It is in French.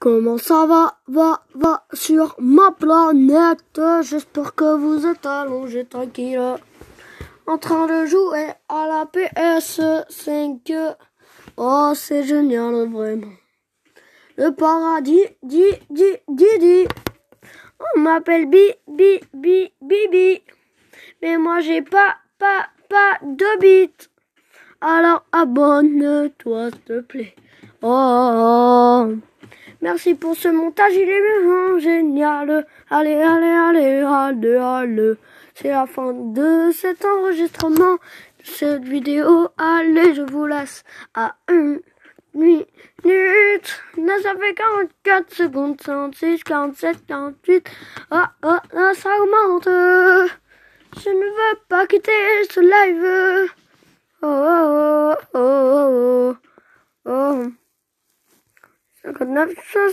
Comment ça va, va, va sur ma planète? J'espère que vous êtes allongés tranquille en train de jouer à la PS5. Oh, c'est génial, vraiment. Le paradis, dit, dit, dit, dit. On m'appelle Bi, Bi, Bi, Bibi. Mais moi, j'ai pas, pas, pas de bite. Alors abonne-toi, s'il te plaît. Oh, merci pour ce montage, il est vraiment génial. Allez, allez, allez, allez, allez. C'est la fin de cet enregistrement, de cette vidéo. Allez, je vous laisse à une minute. Ça fait 44 secondes, 56, 47, 48. Ah, ah, là, ça augmente. Je ne veux pas quitter ce live. Oh, oh, oh, oh, oh. oh. 59,